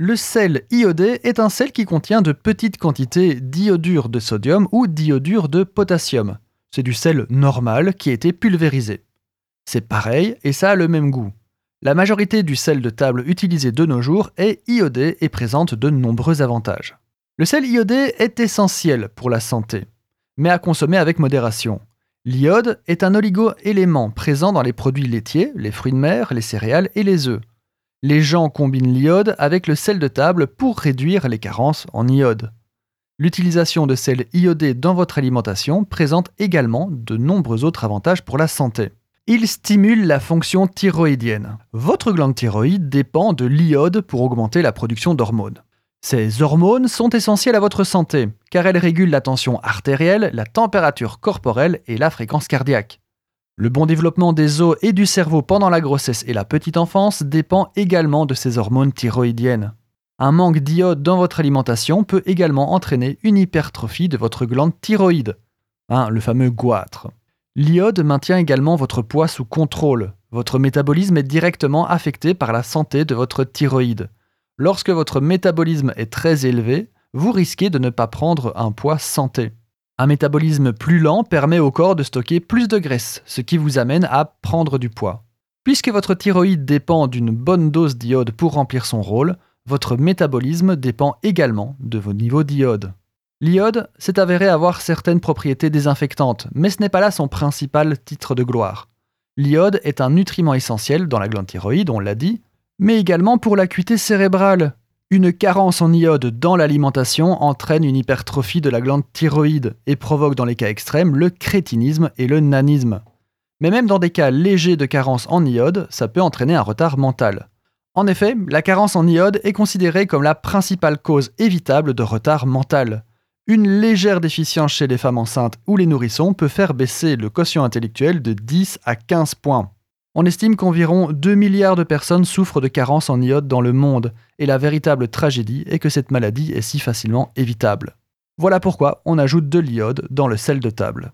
Le sel iodé est un sel qui contient de petites quantités d'iodure de sodium ou d'iodure de potassium. C'est du sel normal qui a été pulvérisé. C'est pareil et ça a le même goût. La majorité du sel de table utilisé de nos jours est iodé et présente de nombreux avantages. Le sel iodé est essentiel pour la santé, mais à consommer avec modération. L'iode est un oligo-élément présent dans les produits laitiers, les fruits de mer, les céréales et les œufs. Les gens combinent l'iode avec le sel de table pour réduire les carences en iode. L'utilisation de sel iodé dans votre alimentation présente également de nombreux autres avantages pour la santé. Il stimule la fonction thyroïdienne. Votre glande thyroïde dépend de l'iode pour augmenter la production d'hormones. Ces hormones sont essentielles à votre santé, car elles régulent la tension artérielle, la température corporelle et la fréquence cardiaque. Le bon développement des os et du cerveau pendant la grossesse et la petite enfance dépend également de ces hormones thyroïdiennes. Un manque d'iode dans votre alimentation peut également entraîner une hypertrophie de votre glande thyroïde, hein, le fameux goitre. L'iode maintient également votre poids sous contrôle. Votre métabolisme est directement affecté par la santé de votre thyroïde. Lorsque votre métabolisme est très élevé, vous risquez de ne pas prendre un poids santé. Un métabolisme plus lent permet au corps de stocker plus de graisse, ce qui vous amène à prendre du poids. Puisque votre thyroïde dépend d'une bonne dose d'iode pour remplir son rôle, votre métabolisme dépend également de vos niveaux d'iode. L'iode s'est avéré avoir certaines propriétés désinfectantes, mais ce n'est pas là son principal titre de gloire. L'iode est un nutriment essentiel dans la glande thyroïde, on l'a dit, mais également pour l'acuité cérébrale. Une carence en iode dans l'alimentation entraîne une hypertrophie de la glande thyroïde et provoque dans les cas extrêmes le crétinisme et le nanisme. Mais même dans des cas légers de carence en iode, ça peut entraîner un retard mental. En effet, la carence en iode est considérée comme la principale cause évitable de retard mental. Une légère déficience chez les femmes enceintes ou les nourrissons peut faire baisser le quotient intellectuel de 10 à 15 points. On estime qu'environ 2 milliards de personnes souffrent de carence en iode dans le monde, et la véritable tragédie est que cette maladie est si facilement évitable. Voilà pourquoi on ajoute de l'iode dans le sel de table.